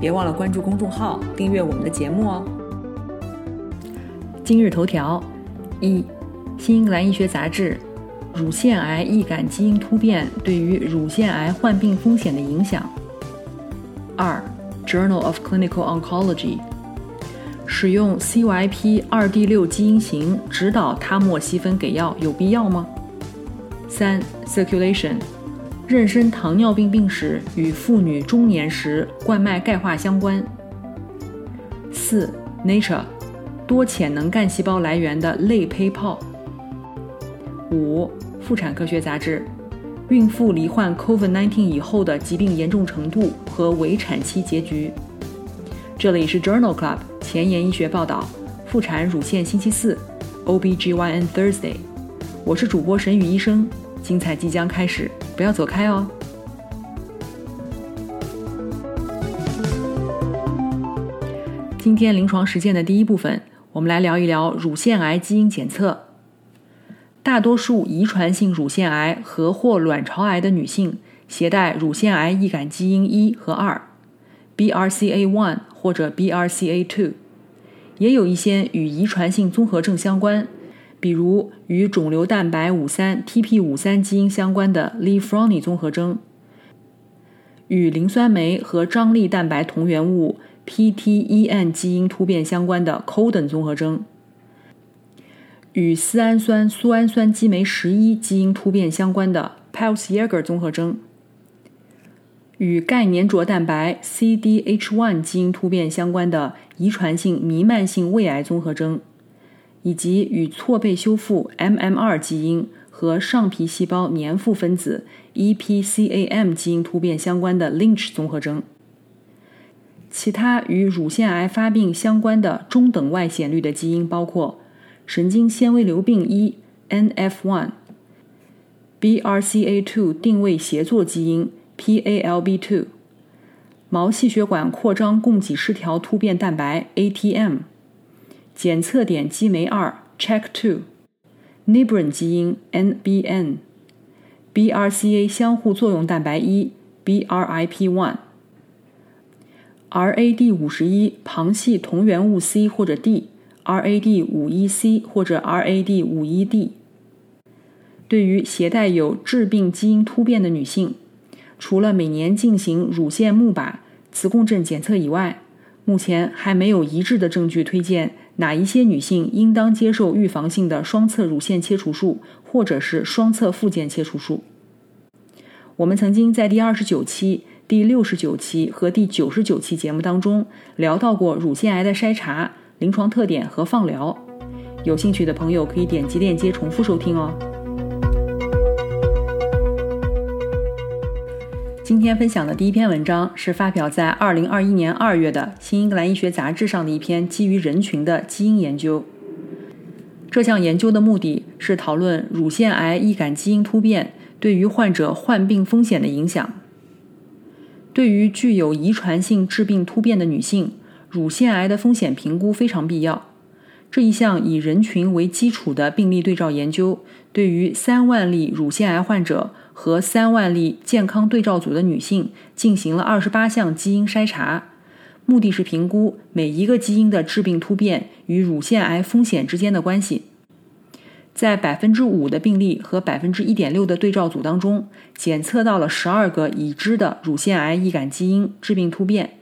别忘了关注公众号，订阅我们的节目哦。今日头条：一、新英格兰医学杂志，乳腺癌易感基因突变对于乳腺癌患病风险的影响。二、Journal of Clinical Oncology，使用 CYP 二 D 六基因型指导他莫西芬给药有必要吗？三、Circulation。妊娠糖尿病病史与妇女中年时冠脉钙化相关。四，Nature，多潜能干细胞来源的类胚泡。五，妇产科学杂志，孕妇罹患 COVID-19 以后的疾病严重程度和围产期结局。这里是 Journal Club 前沿医学报道，妇产乳腺星期四，OBGYN Thursday，我是主播沈宇医生，精彩即将开始。不要走开哦！今天临床实践的第一部分，我们来聊一聊乳腺癌基因检测。大多数遗传性乳腺癌和或卵巢癌的女性携带乳腺癌易感基因一和二 （BRCA1 或者 BRCA2），也有一些与遗传性综合症相关。比如与肿瘤蛋白五三 TP 五三基因相关的 Li-Frohny 综合征，与磷酸酶和张力蛋白同源物 PTEN 基因突变相关的 Codon 综合征，与丝氨酸苏氨酸激酶十一基因突变相关的 Pels-Yeager 综合征，与钙粘着蛋白 CDH1 基因突变相关的遗传性弥漫性胃癌综合征。以及与错配修复 MMR 基因和上皮细胞粘附分子 EPCAM 基因突变相关的 Lynch 综合征。其他与乳腺癌发病相关的中等外显率的基因包括神经纤维瘤病一 NF1、BRCA2 定位协作基因 PALB2、毛细血管扩张供给失调突变蛋白 ATM。检测点激酶二 Check Two，Nibrin 基因 NBN，BRCA 相互作用蛋白一 BRIP One，RAD 五十一旁系同源物 C 或者 D，RAD 五一 C 或者 RAD 五一 D。对于携带有致病基因突变的女性，除了每年进行乳腺钼靶、磁共振检测以外，目前还没有一致的证据推荐。哪一些女性应当接受预防性的双侧乳腺切除术，或者是双侧附件切除术？我们曾经在第二十九期、第六十九期和第九十九期节目当中聊到过乳腺癌的筛查、临床特点和放疗。有兴趣的朋友可以点击链接重复收听哦。今天分享的第一篇文章是发表在二零二一年二月的《新英格兰医学杂志》上的一篇基于人群的基因研究。这项研究的目的是讨论乳腺癌易感基因突变对于患者患病风险的影响。对于具有遗传性致病突变的女性，乳腺癌的风险评估非常必要。这一项以人群为基础的病例对照研究，对于三万例乳腺癌患者。和三万例健康对照组的女性进行了二十八项基因筛查，目的是评估每一个基因的致病突变与乳腺癌风险之间的关系。在百分之五的病例和百分之一点六的对照组当中，检测到了十二个已知的乳腺癌易感基因致病突变，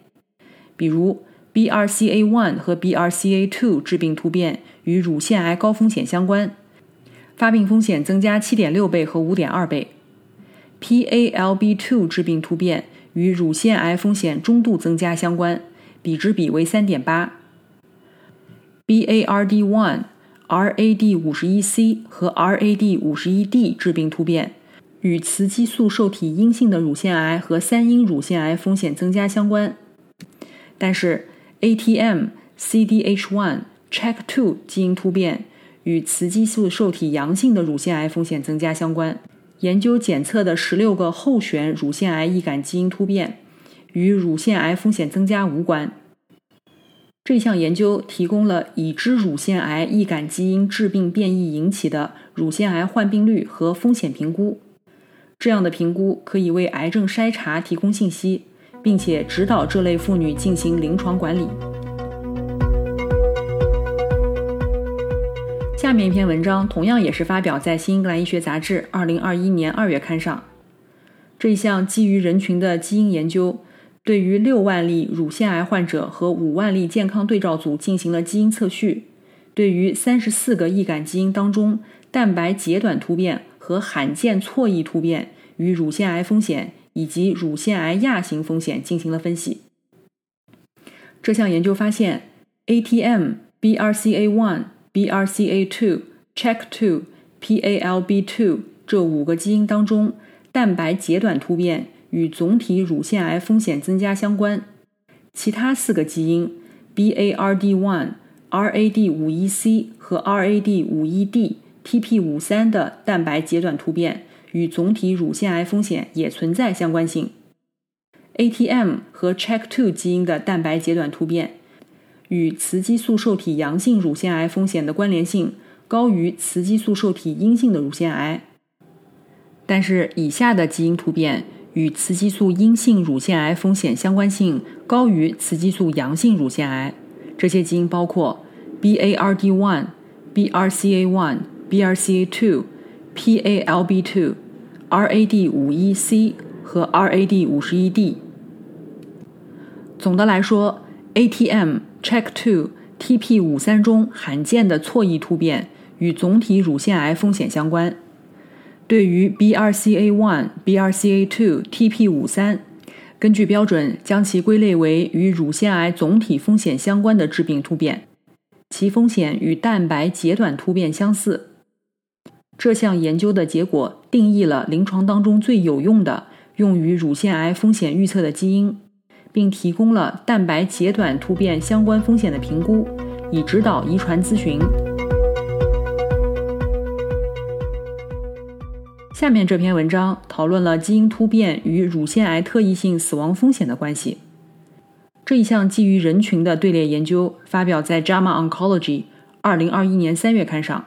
比如 BRCA1 和 BRCA2 致病突变与乳腺癌高风险相关，发病风险增加七点六倍和五点二倍。PALB2 致病突变与乳腺癌风险中度增加相关，比值比为三点八。BARD1、RAD51C 和 RAD51D 致病突变与雌激素受体阴性的乳腺癌和三阴乳腺癌风险增加相关，但是 ATM、CDH1、CHEK2 基因突变与雌激素受体阳性的乳腺癌风险增加相关。研究检测的十六个候选乳腺癌易感基因突变与乳腺癌风险增加无关。这项研究提供了已知乳腺癌易感基因致病变异引起的乳腺癌患病率和风险评估。这样的评估可以为癌症筛查提供信息，并且指导这类妇女进行临床管理。下面一篇文章同样也是发表在《新英格兰医学杂志》二零二一年二月刊上。这一项基于人群的基因研究。对于六万例乳腺癌患者和五万例健康对照组进行了基因测序，对于三十四个易感基因当中蛋白截短突变和罕见错异突变与乳腺癌风险以及乳腺癌亚型风险进行了分析。这项研究发现，ATM、BRCA1、BRCA2、CHEK2、PALB2 这五个基因当中蛋白截短突变。与总体乳腺癌风险增加相关，其他四个基因 BARD1、RAD51C 和 RAD51D、TP53 的蛋白截短突变与总体乳腺癌风险也存在相关性。ATM 和 CHEK2 基因的蛋白截短突变与雌激素受体阳性乳腺癌风险的关联性高于雌激素受体阴性的乳腺癌，但是以下的基因突变。与雌激素阴性乳腺癌风险相关性高于雌激素阳性乳腺癌。这些基因包括 BARD1、BRCA1、BRCA2、PALB2、RAD51C 和 RAD51D。总的来说，ATM、CHEK2、TP53 中罕见的错异突变与总体乳腺癌风险相关。对于 BRCA1、BRCA2、TP53，根据标准将其归类为与乳腺癌总体风险相关的致病突变，其风险与蛋白截短突变相似。这项研究的结果定义了临床当中最有用的用于乳腺癌风险预测的基因，并提供了蛋白截短突变相关风险的评估，以指导遗传咨询。下面这篇文章讨论了基因突变与乳腺癌特异性死亡风险的关系。这一项基于人群的队列研究发表在《JAMA Oncology》二零二一年三月刊上。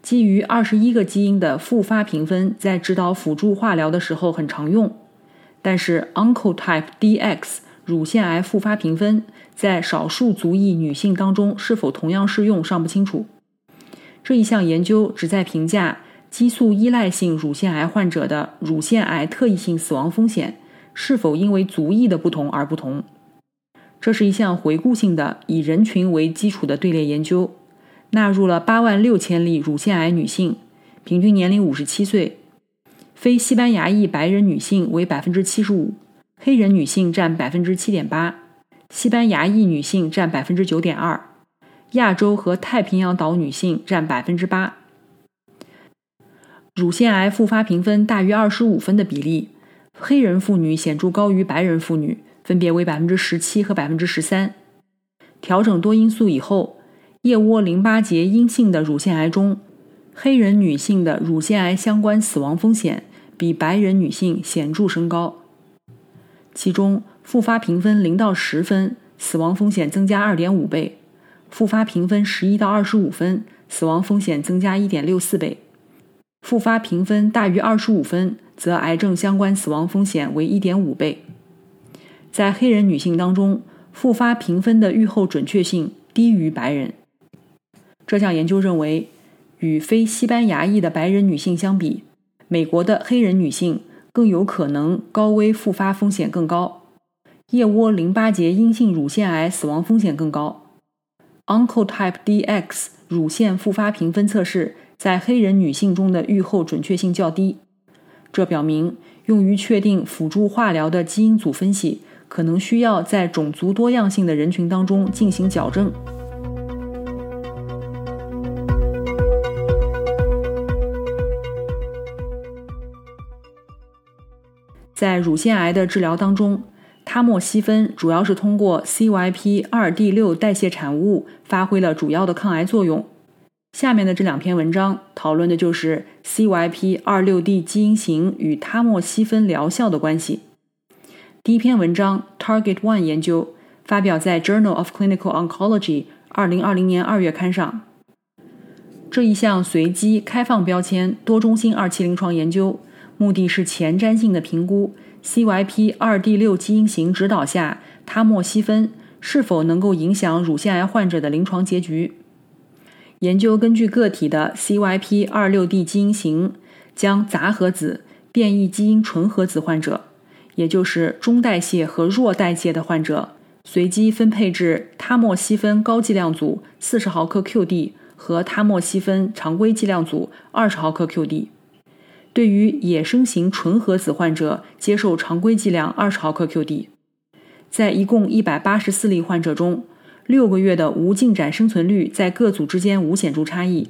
基于二十一个基因的复发评分在指导辅助化疗的时候很常用，但是 Oncotype DX 乳腺癌复发评分在少数族裔女性当中是否同样适用尚不清楚。这一项研究旨在评价。激素依赖性乳腺癌患者的乳腺癌特异性死亡风险是否因为族裔的不同而不同？这是一项回顾性的以人群为基础的队列研究，纳入了八万六千例乳腺癌女性，平均年龄五十七岁，非西班牙裔白人女性为百分之七十五，黑人女性占百分之七点八，西班牙裔女性占百分之九点二，亚洲和太平洋岛女性占百分之八。乳腺癌复发评分大于二十五分的比例，黑人妇女显著高于白人妇女，分别为百分之十七和百分之十三。调整多因素以后，腋窝淋巴结阴性的乳腺癌中，黑人女性的乳腺癌相关死亡风险比白人女性显著升高。其中，复发评分零到十分，死亡风险增加二点五倍；复发评分十一到二十五分，死亡风险增加一点六四倍。复发评分大于二十五分，则癌症相关死亡风险为一点五倍。在黑人女性当中，复发评分的预后准确性低于白人。这项研究认为，与非西班牙裔的白人女性相比，美国的黑人女性更有可能高危复发风险更高，腋窝淋巴结阴性乳腺癌死亡风险更高。Oncotype DX 乳腺复发评分测试。在黑人女性中的预后准确性较低，这表明用于确定辅助化疗的基因组分析可能需要在种族多样性的人群当中进行矫正。在乳腺癌的治疗当中，他莫西芬主要是通过 CYP2D6 代谢产物发挥了主要的抗癌作用。下面的这两篇文章讨论的就是 CYP26D 基因型与他莫西芬疗效的关系。第一篇文章 Target One 研究发表在 Journal of Clinical Oncology 二零二零年二月刊上。这一项随机开放标签多中心二期临床研究，目的是前瞻性的评估 CYP2D6 基因型指导下他莫西芬是否能够影响乳腺癌患者的临床结局。研究根据个体的 CYP26D 基因型，将杂合子变异基因纯合子患者，也就是中代谢和弱代谢的患者，随机分配至他莫西芬高剂量组40毫克 QD。和他莫西芬常规剂量组二十毫克 QD，对于野生型纯合子患者接受常规剂量二十毫克 QD，在一共一百八十四例患者中，六个月的无进展生存率在各组之间无显著差异。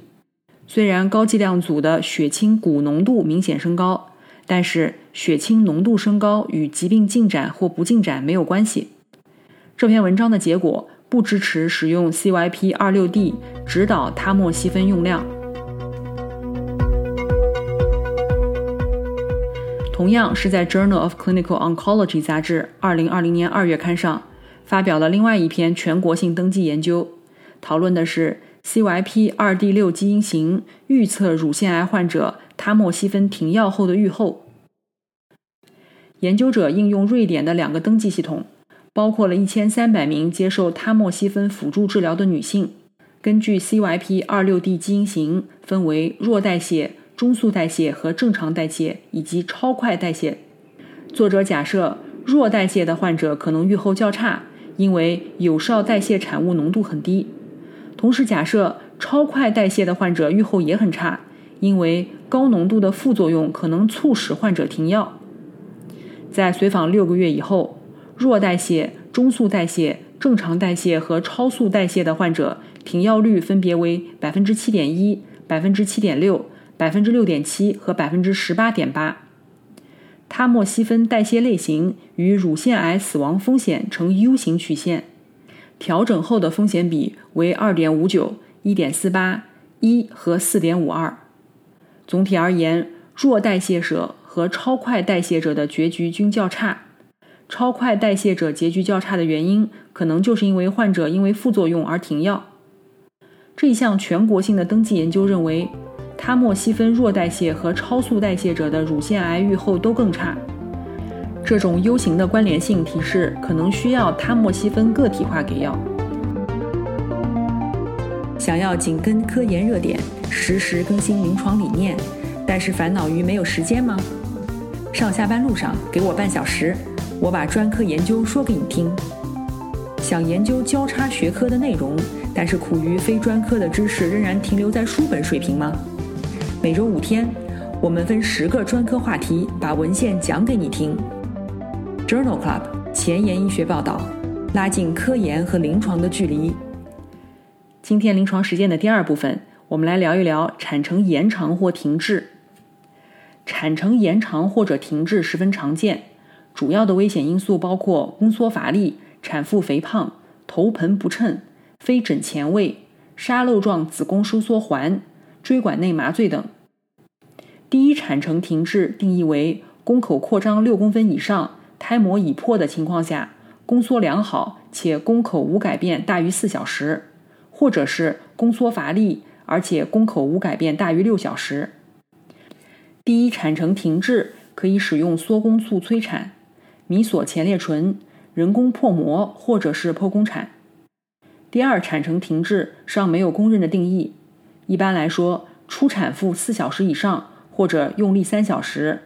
虽然高剂量组的血清钴浓度明显升高，但是血清浓度升高与疾病进展或不进展没有关系。这篇文章的结果。不支持使用 CYP26D 指导他莫西芬用量。同样是在 Journal of Clinical Oncology 杂志2020年2月刊上发表了另外一篇全国性登记研究，讨论的是 CYP2D6 基因型预测乳腺癌患者他莫西芬停药后的预后。研究者应用瑞典的两个登记系统。包括了一千三百名接受他莫西芬辅助治疗的女性，根据 CYP26D 基因型分为弱代谢、中速代谢和正常代谢以及超快代谢。作者假设弱代谢的患者可能预后较差，因为有效代谢产物浓度很低；同时假设超快代谢的患者预后也很差，因为高浓度的副作用可能促使患者停药。在随访六个月以后。弱代谢、中速代谢、正常代谢和超速代谢的患者停药率分别为百分之七点一、百分之七点六、百分之六点七和百分之十八点八。他莫西芬代谢类型与乳腺癌死亡风险呈 U 型曲线，调整后的风险比为二点五九、一点四八、一和四点五二。总体而言，弱代谢者和超快代谢者的结局均较差。超快代谢者结局较差的原因，可能就是因为患者因为副作用而停药。这一项全国性的登记研究认为，他莫西芬弱代谢和超速代谢者的乳腺癌预后都更差。这种 U 型的关联性提示可能需要他莫西芬个体化给药。想要紧跟科研热点，实时更新临床理念，但是烦恼于没有时间吗？上下班路上给我半小时。我把专科研究说给你听。想研究交叉学科的内容，但是苦于非专科的知识仍然停留在书本水平吗？每周五天，我们分十个专科话题，把文献讲给你听。Journal Club 前沿医学报道，拉近科研和临床的距离。今天临床实践的第二部分，我们来聊一聊产程延长或停滞。产程延长或者停滞十分常见。主要的危险因素包括宫缩乏力、产妇肥胖、头盆不称、非枕前位、沙漏状子宫收缩环、椎管内麻醉等。第一产程停滞定义为宫口扩张六公分以上、胎膜已破的情况下，宫缩良好且宫口无改变大于四小时，或者是宫缩乏力而且宫口无改变大于六小时。第一产程停滞可以使用缩宫素催产。米索前列醇、人工破膜或者是剖宫产。第二产程停滞尚没有公认的定义。一般来说，初产妇四小时以上或者用力三小时，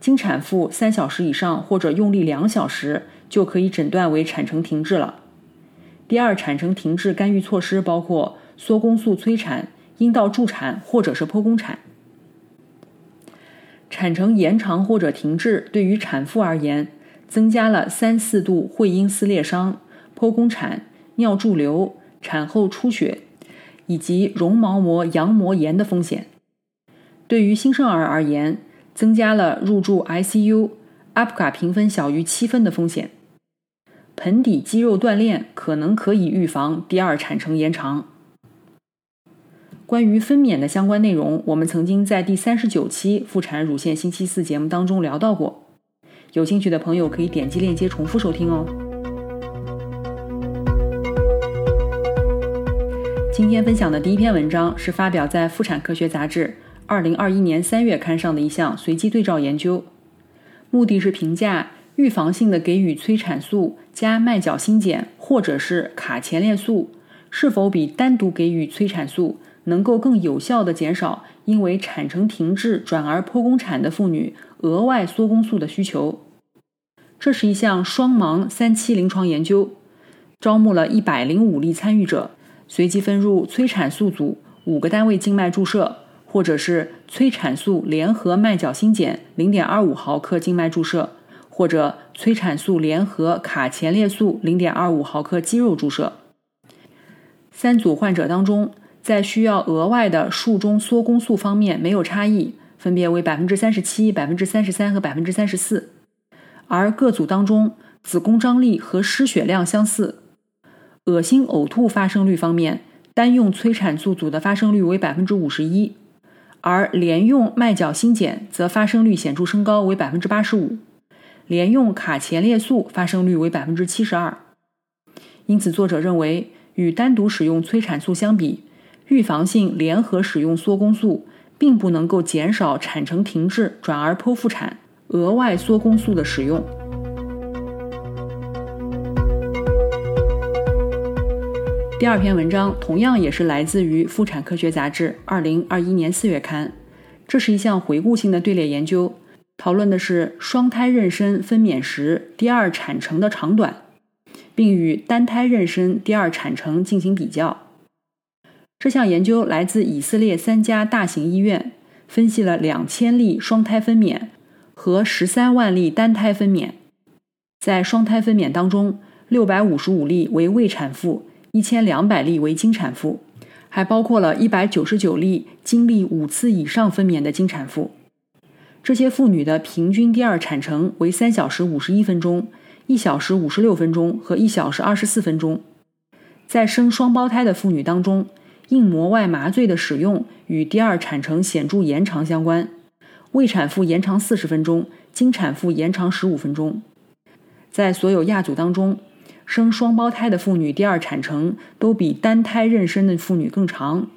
经产妇三小时以上或者用力两小时就可以诊断为产程停滞了。第二产程停滞干预措施包括缩宫素催产、阴道助产或者是剖宫产。产程延长或者停滞对于产妇而言。增加了三四度会阴撕裂伤、剖宫产、尿潴留、产后出血以及绒毛膜羊膜炎的风险。对于新生儿而言，增加了入住 ICU、APGA 评分小于七分的风险。盆底肌肉锻炼可能可以预防第二产程延长。关于分娩的相关内容，我们曾经在第三十九期《妇产乳腺星期四》节目当中聊到过，有兴趣的朋友可以点击链接重复收听哦。今天分享的第一篇文章是发表在《妇产科学杂志》二零二一年三月刊上的一项随机对照研究，目的是评价预防性的给予催产素加麦角新碱或者是卡前列素是否比单独给予催产素。能够更有效地减少因为产程停滞转而剖宫产的妇女额外缩宫素的需求。这是一项双盲三期临床研究，招募了一百零五例参与者，随机分入催产素组五个单位静脉注射，或者是催产素联合麦角新碱零点二五毫克静脉注射，或者催产素联合卡前列素零点二五毫克肌肉注射。三组患者当中。在需要额外的术中缩宫素方面没有差异，分别为百分之三十七、百分之三十三和百分之三十四。而各组当中，子宫张力和失血量相似。恶心呕吐发生率方面，单用催产素组的发生率为百分之五十一，而连用麦角新碱则发生率显著升高为百分之八十五，连用卡前列素发生率为百分之七十二。因此，作者认为与单独使用催产素相比，预防性联合使用缩宫素，并不能够减少产程停滞转而剖腹产额外缩宫素的使用。第二篇文章同样也是来自于《妇产科学杂志》二零二一年四月刊，这是一项回顾性的队列研究，讨论的是双胎妊娠分娩时第二产程的长短，并与单胎妊娠第二产程进行比较。这项研究来自以色列三家大型医院，分析了两千例双胎分娩和十三万例单胎分娩。在双胎分娩当中，六百五十五例为未产妇，一千两百例为经产妇，还包括了一百九十九例经历五次以上分娩的经产妇。这些妇女的平均第二产程为三小时五十一分钟、一小时五十六分钟和一小时二十四分钟。在生双胞胎的妇女当中，硬膜外麻醉的使用与第二产程显著延长相关，未产妇延长四十分钟，经产妇延长十五分钟。在所有亚组当中，生双胞胎的妇女第二产程都比单胎妊娠的妇女更长，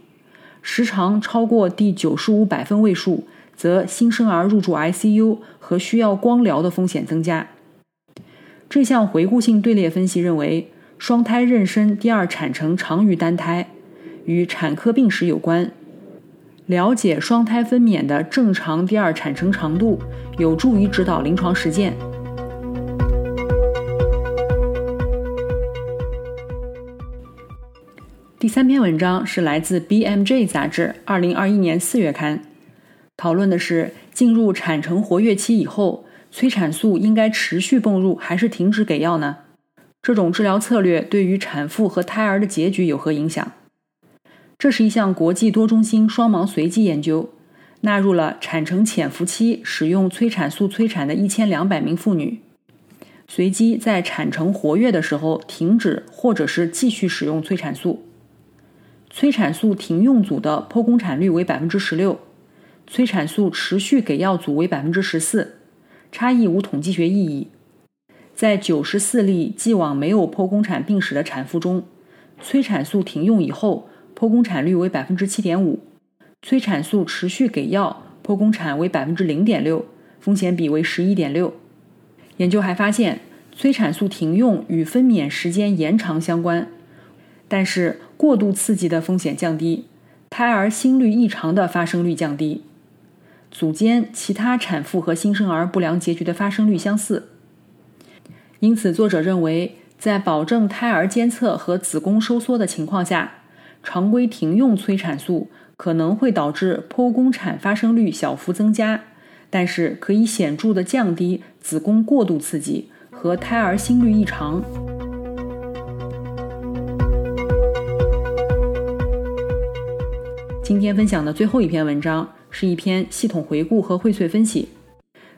时长超过第九十五百分位数，则新生儿入住 ICU 和需要光疗的风险增加。这项回顾性队列分析认为，双胎妊娠第二产程长于单胎。与产科病史有关，了解双胎分娩的正常第二产程长度，有助于指导临床实践。第三篇文章是来自《BMJ》杂志，二零二一年四月刊，讨论的是进入产程活跃期以后，催产素应该持续泵入还是停止给药呢？这种治疗策略对于产妇和胎儿的结局有何影响？这是一项国际多中心双盲随机研究，纳入了产程潜伏期使用催产素催产的一千两百名妇女，随机在产程活跃的时候停止或者是继续使用催产素。催产素停用组的剖宫产率为百分之十六，催产素持续给药组为百分之十四，差异无统计学意义。在九十四例既往没有剖宫产病史的产妇中，催产素停用以后。剖宫产率为百分之七点五，催产素持续给药，剖宫产为百分之零点六，风险比为十一点六。研究还发现，催产素停用与分娩时间延长相关，但是过度刺激的风险降低，胎儿心律异常的发生率降低，组间其他产妇和新生儿不良结局的发生率相似。因此，作者认为，在保证胎儿监测和子宫收缩的情况下。常规停用催产素可能会导致剖宫产发生率小幅增加，但是可以显著的降低子宫过度刺激和胎儿心律异常。今天分享的最后一篇文章是一篇系统回顾和荟萃分析，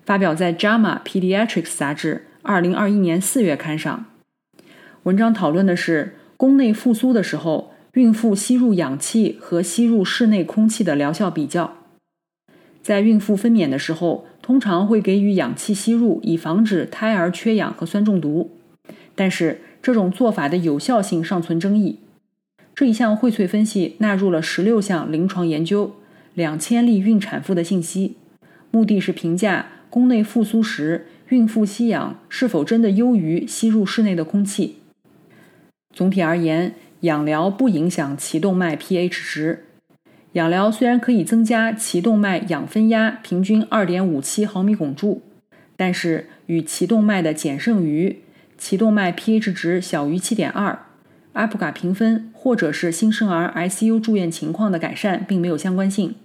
发表在《JAMA Pediatrics》杂志二零二一年四月刊上。文章讨论的是宫内复苏的时候，孕妇吸入氧气和吸入室内空气的疗效比较。在孕妇分娩的时候，通常会给予氧气吸入，以防止胎儿缺氧和酸中毒。但是，这种做法的有效性尚存争议。这一项荟萃分析纳入了十六项临床研究、两千例孕产妇的信息，目的是评价宫内复苏时孕妇吸氧是否真的优于吸入室内的空气。总体而言，氧疗不影响脐动脉 pH 值。氧疗虽然可以增加脐动脉氧分压平均2.57毫米汞柱，但是与脐动脉的减剩余、脐动脉 pH 值小于7.2。阿普卡评分，或者是新生儿 ICU 住院情况的改善，并没有相关性。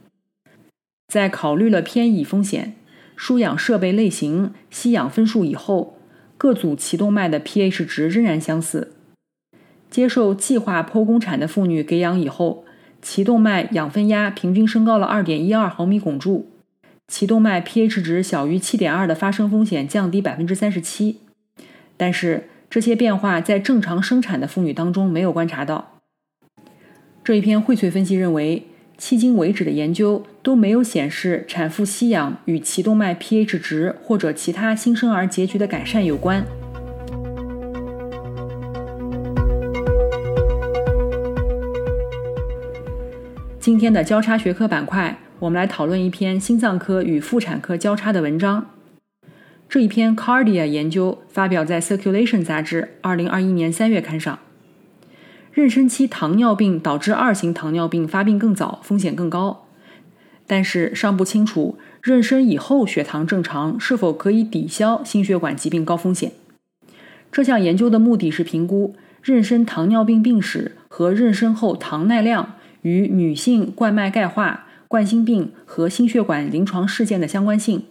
在考虑了偏倚风险、输氧设备类型、吸氧分数以后，各组脐动脉的 pH 值仍然相似。接受计划剖宫产的妇女给氧以后，脐动脉氧分压平均升高了2.12毫米汞柱，脐动脉 pH 值小于7.2的发生风险降低37%。但是，这些变化在正常生产的妇女当中没有观察到。这一篇荟萃分析认为，迄今为止的研究都没有显示产妇吸氧与脐动脉 pH 值或者其他新生儿结局的改善有关。今天的交叉学科板块，我们来讨论一篇心脏科与妇产科交叉的文章。这一篇 Cardia 研究发表在 Circulation 杂志，二零二一年三月刊上。妊娠期糖尿病导致二型糖尿病发病更早，风险更高，但是尚不清楚妊娠以后血糖正常是否可以抵消心血管疾病高风险。这项研究的目的是评估妊娠糖尿病病史和妊娠后糖耐量与女性冠脉钙化、冠心病和心血管临床事件的相关性。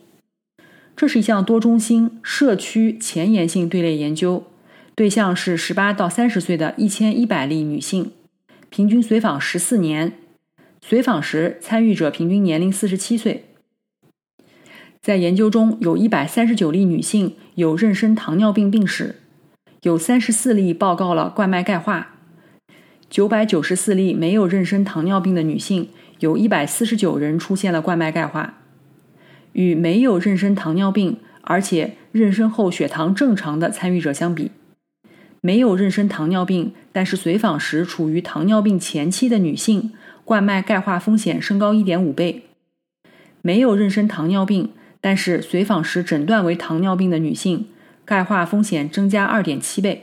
这是一项多中心社区前沿性队列研究，对象是十八到三十岁的一千一百例女性，平均随访十四年。随访时，参与者平均年龄四十七岁。在研究中，有一百三十九例女性有妊娠糖尿病病史，有三十四例报告了冠脉钙化，九百九十四例没有妊娠糖尿病的女性，有一百四十九人出现了冠脉钙化。与没有妊娠糖尿病，而且妊娠后血糖正常的参与者相比，没有妊娠糖尿病但是随访时处于糖尿病前期的女性，冠脉钙化风险升高1.5倍；没有妊娠糖尿病但是随访时诊断为糖尿病的女性，钙化风险增加2.7倍；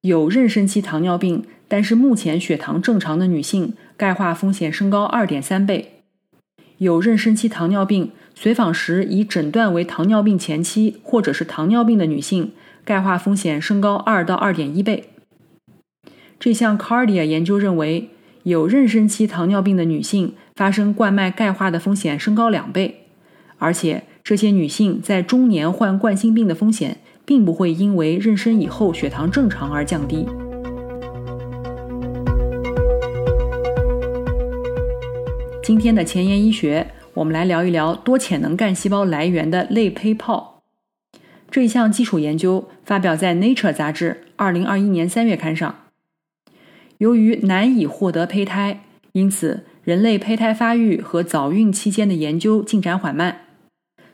有妊娠期糖尿病但是目前血糖正常的女性，钙化风险升高2.3倍；有妊娠期糖尿病。随访时已诊断为糖尿病前期或者是糖尿病的女性，钙化风险升高二到二点一倍。这项 Cardia 研究认为，有妊娠期糖尿病的女性发生冠脉钙化的风险升高两倍，而且这些女性在中年患冠心病的风险并不会因为妊娠以后血糖正常而降低。今天的前沿医学。我们来聊一聊多潜能干细胞来源的类胚泡。这一项基础研究发表在《Nature》杂志二零二一年三月刊上。由于难以获得胚胎，因此人类胚胎发育和早孕期间的研究进展缓慢。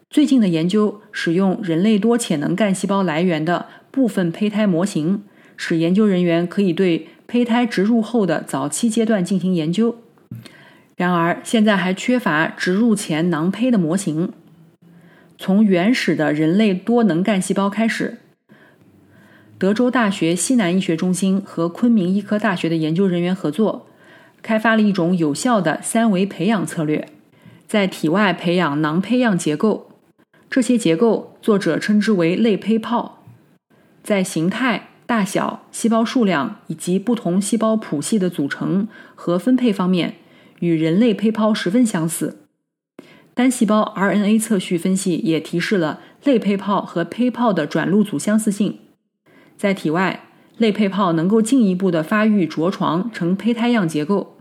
最近的研究使用人类多潜能干细胞来源的部分胚胎模型，使研究人员可以对胚胎植入后的早期阶段进行研究。然而，现在还缺乏植入前囊胚的模型。从原始的人类多能干细胞开始，德州大学西南医学中心和昆明医科大学的研究人员合作，开发了一种有效的三维培养策略，在体外培养囊胚样结构。这些结构，作者称之为类胚泡，在形态、大小、细胞数量以及不同细胞谱系的组成和分配方面。与人类胚泡十分相似，单细胞 RNA 测序分析也提示了类胚泡和胚泡的转录组相似性。在体外，类胚泡能够进一步的发育着床成胚胎样结构。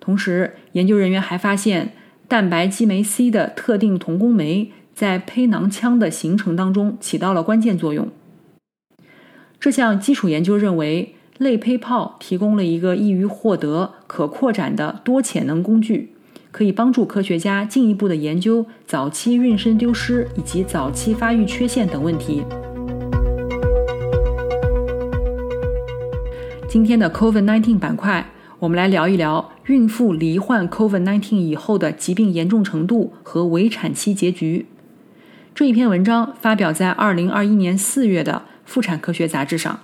同时，研究人员还发现蛋白激酶 C 的特定同工酶在胚囊腔的形成当中起到了关键作用。这项基础研究认为，类胚泡提供了一个易于获得、可扩展的多潜能工具，可以帮助科学家进一步的研究早期妊娠丢失以及早期发育缺陷等问题。今天的 COVID-19 板块，我们来聊一聊孕妇罹患 COVID-19 以后的疾病严重程度和围产期结局。这一篇文章发表在2021年4月的《妇产科学杂志》上。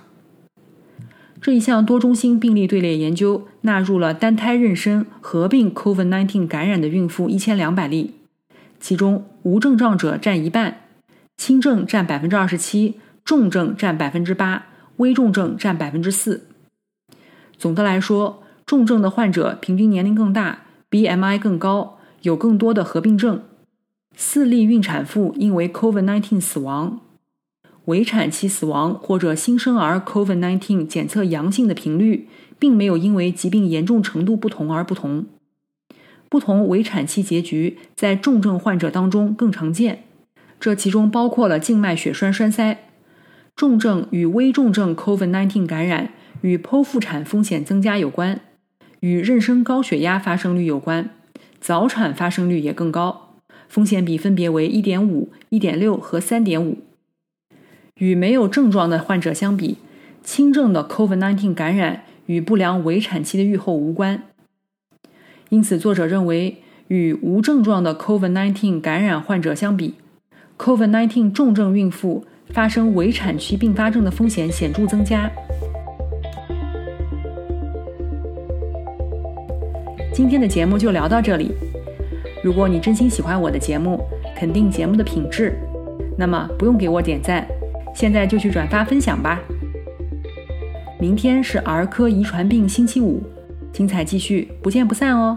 这一项多中心病例队列研究纳入了单胎妊娠合并 COVID-19 感染的孕妇1200例，其中无症状者占一半，轻症占27%，重症占8%，危重症占4%。总的来说，重症的患者平均年龄更大，BMI 更高，有更多的合并症。四例孕产妇因为 COVID-19 死亡，围产期死亡或者新生儿 COVID-19 检测阳性的频率，并没有因为疾病严重程度不同而不同。不同围产期结局在重症患者当中更常见，这其中包括了静脉血栓栓塞。重症与危重症 COVID-19 感染。与剖腹产风险增加有关，与妊娠高血压发生率有关，早产发生率也更高，风险比分别为1.5、1.6和3.5。与没有症状的患者相比，轻症的 COVID-19 感染与不良围产期的预后无关。因此，作者认为，与无症状的 COVID-19 感染患者相比，COVID-19 重症孕妇发生围产期并发症的风险显著增加。今天的节目就聊到这里。如果你真心喜欢我的节目，肯定节目的品质，那么不用给我点赞，现在就去转发分享吧。明天是儿科遗传病星期五，精彩继续，不见不散哦。